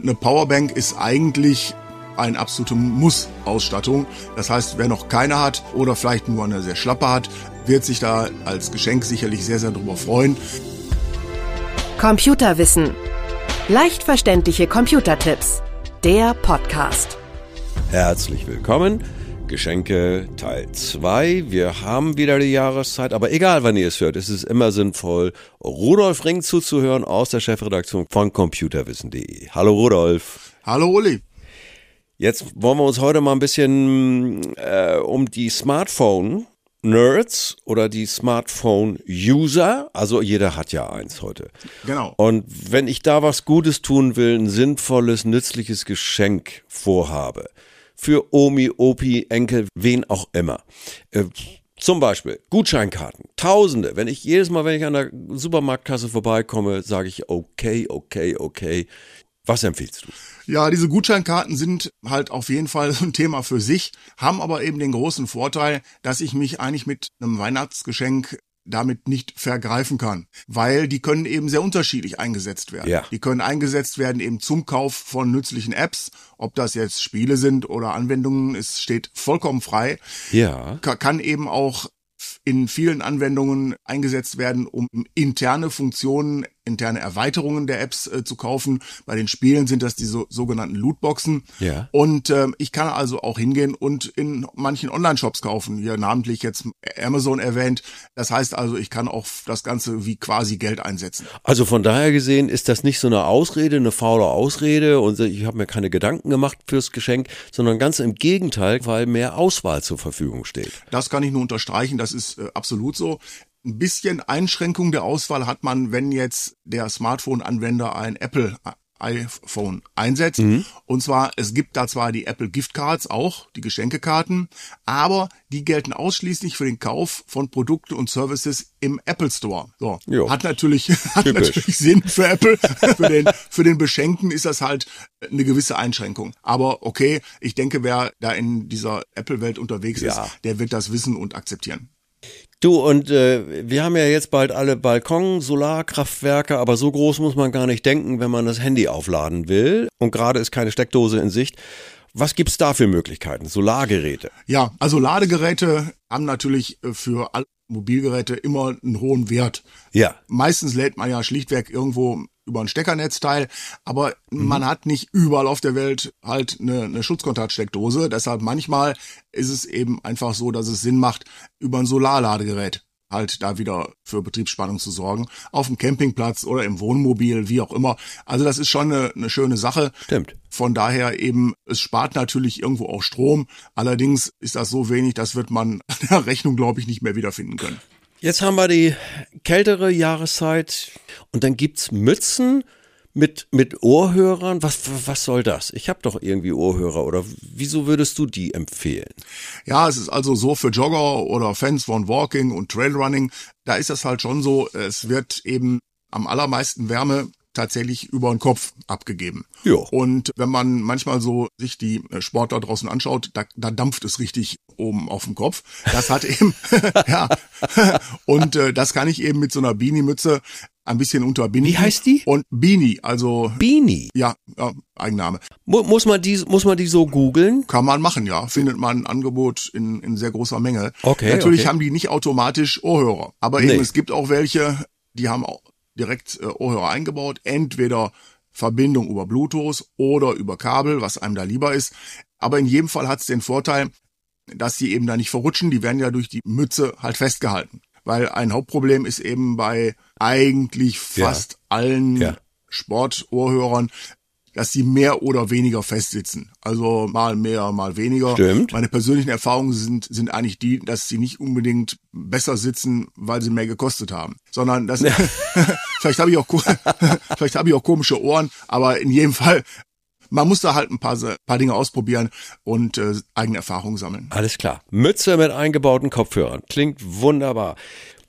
Eine Powerbank ist eigentlich eine absolute Muss-Ausstattung. Das heißt, wer noch keine hat oder vielleicht nur eine sehr schlappe hat, wird sich da als Geschenk sicherlich sehr, sehr darüber freuen. Computerwissen. Leicht verständliche Computertipps. Der Podcast. Herzlich willkommen. Geschenke Teil 2. Wir haben wieder die Jahreszeit, aber egal wann ihr es hört, es ist immer sinnvoll, Rudolf Ring zuzuhören aus der Chefredaktion von computerwissen.de. Hallo Rudolf. Hallo Uli. Jetzt wollen wir uns heute mal ein bisschen äh, um die Smartphone Nerds oder die Smartphone-User, also jeder hat ja eins heute. Genau. Und wenn ich da was Gutes tun will, ein sinnvolles, nützliches Geschenk vorhabe, für Omi, Opi, Enkel, wen auch immer. Äh, zum Beispiel Gutscheinkarten, Tausende. Wenn ich jedes Mal, wenn ich an der Supermarktkasse vorbeikomme, sage ich okay, okay, okay. Was empfiehlst du? Ja, diese Gutscheinkarten sind halt auf jeden Fall ein Thema für sich, haben aber eben den großen Vorteil, dass ich mich eigentlich mit einem Weihnachtsgeschenk damit nicht vergreifen kann, weil die können eben sehr unterschiedlich eingesetzt werden. Ja. Die können eingesetzt werden eben zum Kauf von nützlichen Apps, ob das jetzt Spiele sind oder Anwendungen, es steht vollkommen frei. Ja. Kann eben auch in vielen Anwendungen eingesetzt werden, um interne Funktionen interne Erweiterungen der Apps äh, zu kaufen. Bei den Spielen sind das die so, sogenannten Lootboxen. Ja. Und ähm, ich kann also auch hingehen und in manchen Online-Shops kaufen. Hier namentlich jetzt Amazon erwähnt. Das heißt also, ich kann auch das Ganze wie quasi Geld einsetzen. Also von daher gesehen ist das nicht so eine Ausrede, eine faule Ausrede und ich habe mir keine Gedanken gemacht fürs Geschenk, sondern ganz im Gegenteil, weil mehr Auswahl zur Verfügung steht. Das kann ich nur unterstreichen. Das ist äh, absolut so. Ein bisschen Einschränkung der Auswahl hat man, wenn jetzt der Smartphone-Anwender ein Apple iPhone einsetzt. Mhm. Und zwar, es gibt da zwar die Apple Gift Cards auch, die Geschenkekarten, aber die gelten ausschließlich für den Kauf von Produkten und Services im Apple Store. So. Jo. Hat natürlich, hat natürlich Sinn für Apple. für den, für den Beschenkten ist das halt eine gewisse Einschränkung. Aber okay, ich denke, wer da in dieser Apple-Welt unterwegs ja. ist, der wird das wissen und akzeptieren. Du, und äh, wir haben ja jetzt bald alle Balkon, Solarkraftwerke, aber so groß muss man gar nicht denken, wenn man das Handy aufladen will. Und gerade ist keine Steckdose in Sicht. Was gibt's da für Möglichkeiten? Solargeräte? Ja, also Ladegeräte haben natürlich äh, für alle Mobilgeräte immer einen hohen Wert. Ja. Meistens lädt man ja schlichtweg irgendwo über ein Steckernetzteil, aber mhm. man hat nicht überall auf der Welt halt eine, eine Schutzkontaktsteckdose. Deshalb manchmal ist es eben einfach so, dass es Sinn macht, über ein Solarladegerät halt da wieder für Betriebsspannung zu sorgen. Auf dem Campingplatz oder im Wohnmobil, wie auch immer. Also das ist schon eine, eine schöne Sache. Stimmt. Von daher eben, es spart natürlich irgendwo auch Strom. Allerdings ist das so wenig, das wird man an der Rechnung, glaube ich, nicht mehr wiederfinden können. Jetzt haben wir die kältere Jahreszeit und dann gibt's Mützen mit, mit Ohrhörern. Was, was soll das? Ich habe doch irgendwie Ohrhörer oder wieso würdest du die empfehlen? Ja, es ist also so für Jogger oder Fans von Walking und Trailrunning, da ist das halt schon so, es wird eben am allermeisten Wärme tatsächlich über den Kopf abgegeben. Jo. Und wenn man manchmal so sich die äh, Sportler draußen anschaut, da, da dampft es richtig oben auf dem Kopf. Das hat eben, ja, und äh, das kann ich eben mit so einer Beanie-Mütze ein bisschen unterbinden. Wie heißt die? Und Beanie, also Beanie. Ja, ja Eigenname. Muss man die muss man die so googeln? Kann man machen, ja. Findet man ein Angebot in, in sehr großer Menge. Okay. Natürlich okay. haben die nicht automatisch Ohrhörer, aber eben nee. es gibt auch welche, die haben auch direkt äh, Ohrhörer eingebaut, entweder Verbindung über Bluetooth oder über Kabel, was einem da lieber ist. Aber in jedem Fall hat es den Vorteil, dass die eben da nicht verrutschen, die werden ja durch die Mütze halt festgehalten. Weil ein Hauptproblem ist eben bei eigentlich fast ja. allen ja. Sportohrhörern, dass sie mehr oder weniger festsitzen. Also mal mehr, mal weniger. Stimmt. Meine persönlichen Erfahrungen sind, sind eigentlich die, dass sie nicht unbedingt besser sitzen, weil sie mehr gekostet haben, sondern das, vielleicht habe ich auch, vielleicht habe ich auch komische Ohren, aber in jedem Fall man muss da halt ein paar, paar Dinge ausprobieren und äh, eigene Erfahrungen sammeln. Alles klar. Mütze mit eingebauten Kopfhörern. Klingt wunderbar.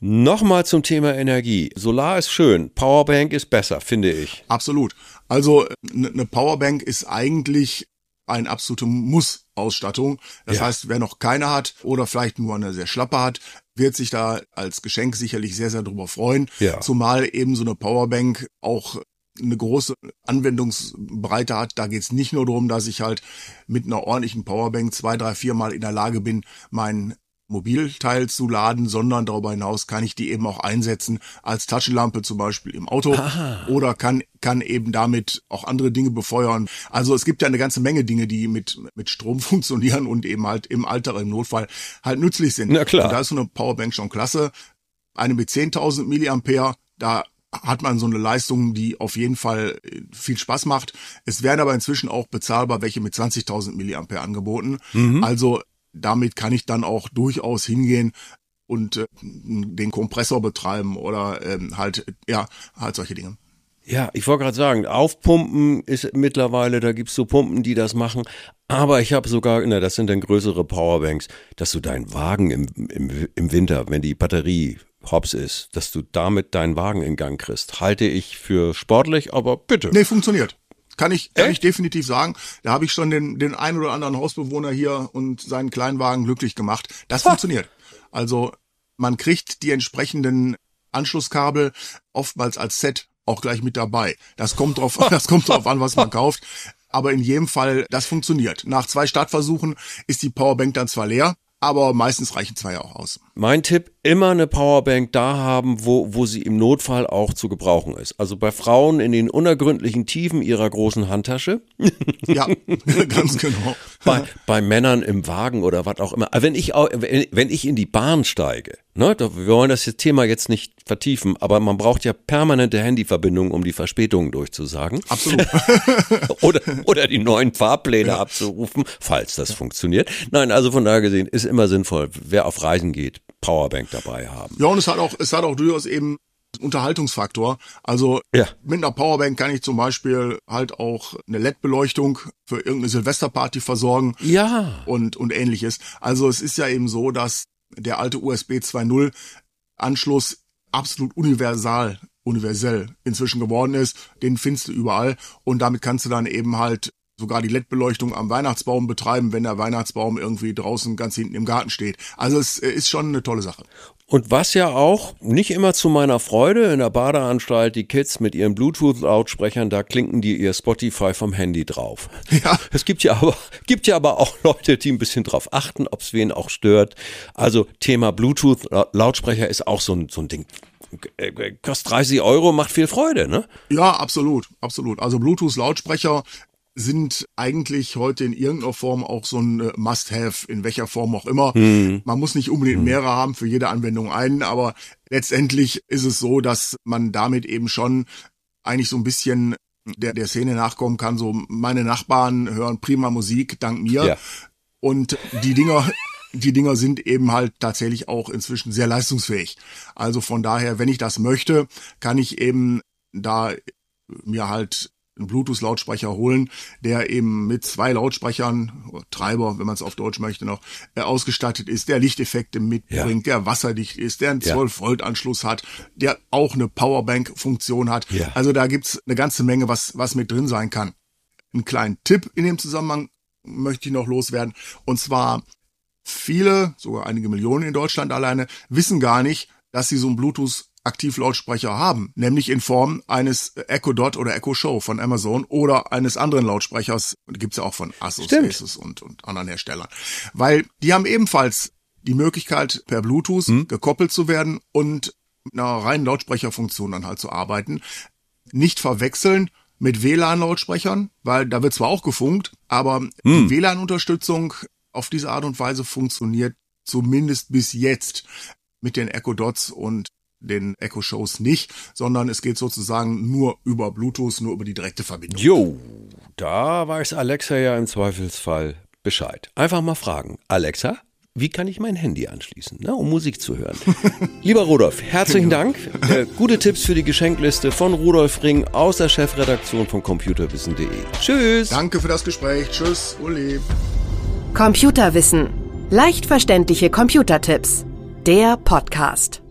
Nochmal zum Thema Energie. Solar ist schön, Powerbank ist besser, finde ich. Absolut. Also eine Powerbank ist eigentlich eine absolute Muss-Ausstattung. Das ja. heißt, wer noch keine hat oder vielleicht nur eine sehr schlappe hat, wird sich da als Geschenk sicherlich sehr, sehr drüber freuen. Ja. Zumal eben so eine Powerbank auch eine große Anwendungsbreite hat. Da geht es nicht nur darum, dass ich halt mit einer ordentlichen Powerbank zwei, drei, vier Mal in der Lage bin, mein Mobilteil zu laden, sondern darüber hinaus kann ich die eben auch einsetzen als Taschenlampe zum Beispiel im Auto Aha. oder kann kann eben damit auch andere Dinge befeuern. Also es gibt ja eine ganze Menge Dinge, die mit mit Strom funktionieren und eben halt im Alter im Notfall halt nützlich sind. Na klar. Und da ist so eine Powerbank schon klasse. Eine mit 10.000 Milliampere, da hat man so eine Leistung, die auf jeden Fall äh, viel Spaß macht. Es werden aber inzwischen auch bezahlbar welche mit 20.000 Milliampere angeboten. Mhm. Also damit kann ich dann auch durchaus hingehen und äh, den Kompressor betreiben oder ähm, halt, ja, halt solche Dinge. Ja, ich wollte gerade sagen, aufpumpen ist mittlerweile, da gibt's so Pumpen, die das machen. Aber ich habe sogar, na, das sind dann größere Powerbanks, dass du deinen Wagen im, im, im Winter, wenn die Batterie hops ist, dass du damit deinen Wagen in Gang kriegst. Halte ich für sportlich, aber bitte. Nee, funktioniert. Kann ich, kann ich definitiv sagen. Da habe ich schon den, den einen oder anderen Hausbewohner hier und seinen Kleinwagen glücklich gemacht. Das ha. funktioniert. Also man kriegt die entsprechenden Anschlusskabel oftmals als Set auch gleich mit dabei. Das kommt drauf, das kommt drauf an, was man kauft. Aber in jedem Fall, das funktioniert. Nach zwei Startversuchen ist die Powerbank dann zwar leer, aber meistens reichen zwei auch aus. Mein Tipp, immer eine Powerbank da haben, wo, wo sie im Notfall auch zu gebrauchen ist. Also bei Frauen in den unergründlichen Tiefen ihrer großen Handtasche. Ja, ganz genau. Bei, bei Männern im Wagen oder was auch immer. Wenn ich, wenn ich in die Bahn steige, ne, wir wollen das Thema jetzt nicht vertiefen, aber man braucht ja permanente Handyverbindungen, um die Verspätungen durchzusagen. Absolut. oder, oder die neuen Fahrpläne ja. abzurufen, falls das funktioniert. Nein, also von daher gesehen ist immer sinnvoll, wer auf Reisen geht, Powerbank dabei haben. Ja, und es hat auch, es hat auch durchaus eben Unterhaltungsfaktor. Also ja. mit einer Powerbank kann ich zum Beispiel halt auch eine LED-Beleuchtung für irgendeine Silvesterparty versorgen. Ja. Und, und ähnliches. Also es ist ja eben so, dass der alte USB 2.0 Anschluss absolut universal, universell inzwischen geworden ist. Den findest du überall. Und damit kannst du dann eben halt sogar die LED-Beleuchtung am Weihnachtsbaum betreiben, wenn der Weihnachtsbaum irgendwie draußen ganz hinten im Garten steht. Also es äh, ist schon eine tolle Sache. Und was ja auch nicht immer zu meiner Freude in der Badeanstalt, die Kids mit ihren Bluetooth-Lautsprechern, da klinken die ihr Spotify vom Handy drauf. Ja. Es gibt ja aber, gibt ja aber auch Leute, die ein bisschen drauf achten, ob es wen auch stört. Also Thema Bluetooth-Lautsprecher ist auch so ein, so ein Ding kostet 30 Euro, macht viel Freude, ne? Ja, absolut, absolut. Also Bluetooth-Lautsprecher sind eigentlich heute in irgendeiner Form auch so ein äh, Must-Have, in welcher Form auch immer. Mhm. Man muss nicht unbedingt hm. mehrere haben, für jede Anwendung einen, aber letztendlich ist es so, dass man damit eben schon eigentlich so ein bisschen der, der Szene nachkommen kann. So, meine Nachbarn hören prima Musik, dank mir. Ja. Und die Dinger, die Dinger sind eben halt tatsächlich auch inzwischen sehr leistungsfähig. Also von daher, wenn ich das möchte, kann ich eben da mir halt einen Bluetooth-Lautsprecher holen, der eben mit zwei Lautsprechern, Treiber, wenn man es auf Deutsch möchte noch, äh, ausgestattet ist, der Lichteffekte mitbringt, ja. der wasserdicht ist, der einen 12-Volt-Anschluss hat, der auch eine Powerbank-Funktion hat. Ja. Also da gibt's eine ganze Menge, was, was mit drin sein kann. Einen kleinen Tipp in dem Zusammenhang möchte ich noch loswerden. Und zwar viele, sogar einige Millionen in Deutschland alleine, wissen gar nicht, dass sie so ein Bluetooth Aktivlautsprecher haben, nämlich in Form eines Echo Dot oder Echo Show von Amazon oder eines anderen Lautsprechers, gibt's ja auch von Asus, Stimmt. Asus und, und anderen Herstellern. Weil die haben ebenfalls die Möglichkeit, per Bluetooth hm. gekoppelt zu werden und mit einer reinen Lautsprecherfunktion dann halt zu arbeiten. Nicht verwechseln mit WLAN-Lautsprechern, weil da wird zwar auch gefunkt, aber hm. die WLAN-Unterstützung auf diese Art und Weise funktioniert zumindest bis jetzt mit den Echo Dots und den Echo Shows nicht, sondern es geht sozusagen nur über Bluetooth, nur über die direkte Verbindung. Jo, da weiß Alexa ja im Zweifelsfall Bescheid. Einfach mal fragen. Alexa, wie kann ich mein Handy anschließen, ne, um Musik zu hören? Lieber Rudolf, herzlichen Dank. Äh, gute Tipps für die Geschenkliste von Rudolf Ring aus der Chefredaktion von computerwissen.de. Tschüss. Danke für das Gespräch. Tschüss, Uli. Computerwissen. Leicht verständliche Computertipps. Der Podcast.